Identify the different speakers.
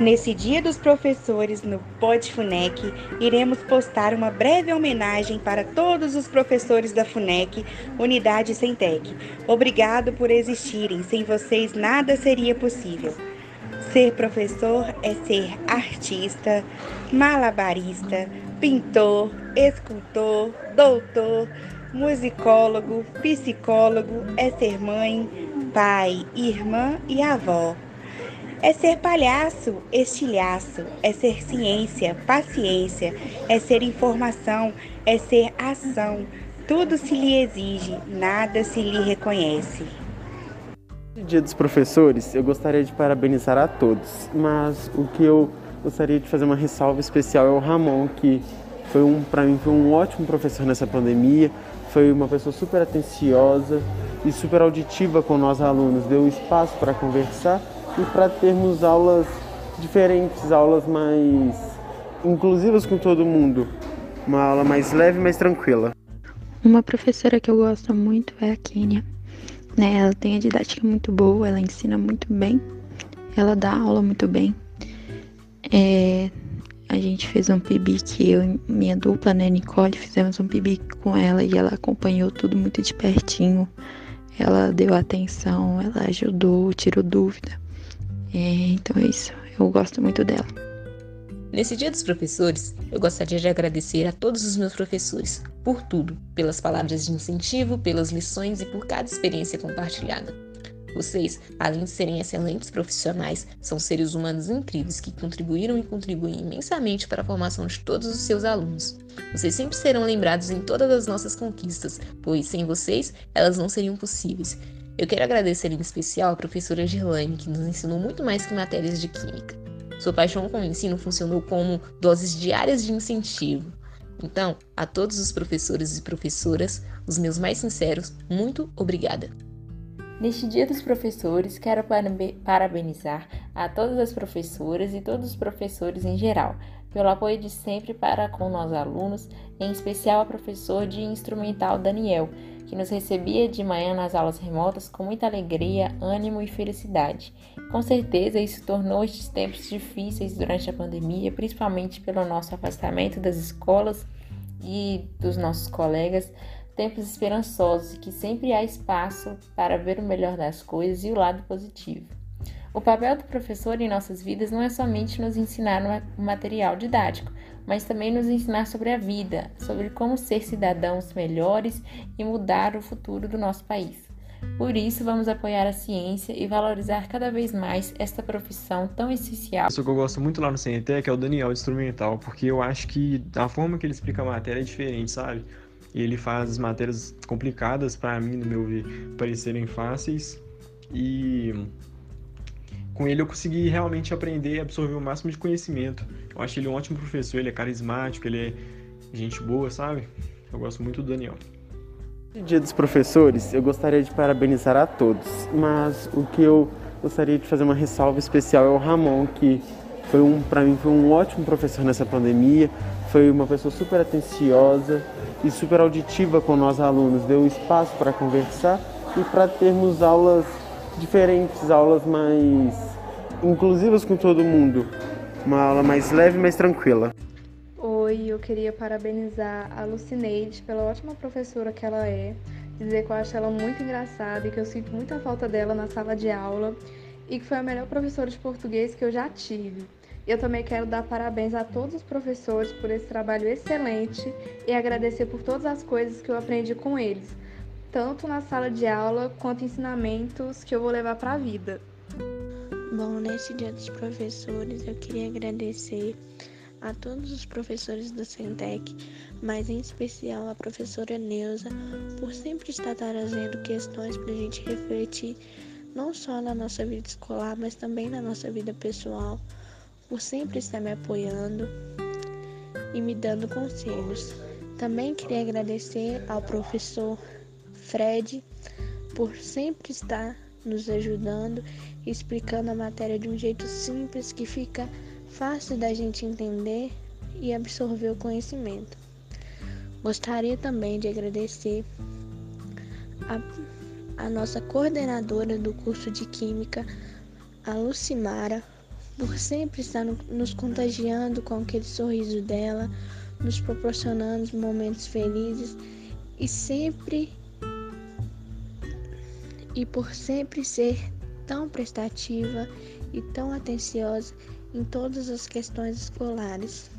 Speaker 1: Nesse Dia dos Professores no Pod FUNEC, iremos postar uma breve homenagem para todos os professores da FUNEC, Unidade Centec. Obrigado por existirem, sem vocês nada seria possível. Ser professor é ser artista, malabarista, pintor, escultor, doutor, musicólogo, psicólogo, é ser mãe, pai, irmã e avó. É ser palhaço, estilhaço, é ser ciência, paciência, é ser informação, é ser ação. Tudo se lhe exige, nada se lhe reconhece.
Speaker 2: Dia dos professores, eu gostaria de parabenizar a todos, mas o que eu gostaria de fazer uma ressalva especial é o Ramon, que foi um, para mim, foi um ótimo professor nessa pandemia, foi uma pessoa super atenciosa e super auditiva com nós alunos, deu espaço para conversar e para termos aulas diferentes, aulas mais inclusivas com todo mundo, uma aula mais leve, mais tranquila.
Speaker 3: Uma professora que eu gosto muito é a Kênia. Né? Ela tem a didática muito boa, ela ensina muito bem, ela dá aula muito bem. É, a gente fez um PIBIC, eu e minha dupla, né, Nicole, fizemos um PIBIC com ela e ela acompanhou tudo muito de pertinho. Ela deu atenção, ela ajudou, tirou dúvida. É, então é isso, eu gosto muito dela.
Speaker 4: Nesse Dia dos Professores, eu gostaria de agradecer a todos os meus professores por tudo, pelas palavras de incentivo, pelas lições e por cada experiência compartilhada. Vocês, além de serem excelentes profissionais, são seres humanos incríveis que contribuíram e contribuem imensamente para a formação de todos os seus alunos. Vocês sempre serão lembrados em todas as nossas conquistas, pois sem vocês, elas não seriam possíveis. Eu quero agradecer em especial a professora Gerlaine, que nos ensinou muito mais que matérias de química. Sua paixão com o ensino funcionou como doses diárias de incentivo. Então, a todos os professores e professoras, os meus mais sinceros, muito obrigada.
Speaker 5: Neste Dia dos Professores, quero parabenizar a todas as professoras e todos os professores em geral pelo apoio de sempre para com nós alunos, em especial ao professor de instrumental Daniel, que nos recebia de manhã nas aulas remotas com muita alegria, ânimo e felicidade. Com certeza, isso tornou estes tempos difíceis durante a pandemia, principalmente pelo nosso afastamento das escolas e dos nossos colegas, tempos esperançosos que sempre há espaço para ver o melhor das coisas e o lado positivo. O papel do professor em nossas vidas não é somente nos ensinar um material didático, mas também nos ensinar sobre a vida, sobre como ser cidadãos melhores e mudar o futuro do nosso país. Por isso, vamos apoiar a ciência e valorizar cada vez mais esta profissão tão essencial.
Speaker 6: Isso que eu gosto muito lá no CNTEC é o Daniel de Instrumental, porque eu acho que a forma que ele explica a matéria é diferente, sabe? Ele faz as matérias complicadas, para mim, no meu ver, parecerem fáceis. E com ele eu consegui realmente aprender e absorver o máximo de conhecimento. Eu acho ele um ótimo professor, ele é carismático, ele é gente boa, sabe? Eu gosto muito do Daniel.
Speaker 2: Dia dos professores, eu gostaria de parabenizar a todos, mas o que eu gostaria de fazer uma ressalva especial é o Ramon, que foi um, para mim, foi um ótimo professor nessa pandemia, foi uma pessoa super atenciosa e super auditiva com nós alunos, deu espaço para conversar e para termos aulas diferentes, aulas mais inclusivas com todo mundo. Uma aula mais leve, mais tranquila.
Speaker 7: Oi, eu queria parabenizar a Lucineide pela ótima professora que ela é, dizer que eu acho ela muito engraçada e que eu sinto muita falta dela na sala de aula e que foi a melhor professora de português que eu já tive. Eu também quero dar parabéns a todos os professores por esse trabalho excelente e agradecer por todas as coisas que eu aprendi com eles, tanto na sala de aula quanto ensinamentos que eu vou levar para a vida.
Speaker 8: Bom, nesse Dia dos Professores, eu queria agradecer a todos os professores do Centec, mas em especial a professora Neuza, por sempre estar trazendo questões para a gente refletir, não só na nossa vida escolar, mas também na nossa vida pessoal, por sempre estar me apoiando e me dando conselhos. Também queria agradecer ao professor Fred por sempre estar nos ajudando, explicando a matéria de um jeito simples que fica fácil da gente entender e absorver o conhecimento. Gostaria também de agradecer a, a nossa coordenadora do curso de Química, a Lucimara, por sempre estar nos contagiando com aquele sorriso dela, nos proporcionando momentos felizes e sempre e por sempre ser tão prestativa e tão atenciosa em todas as questões escolares.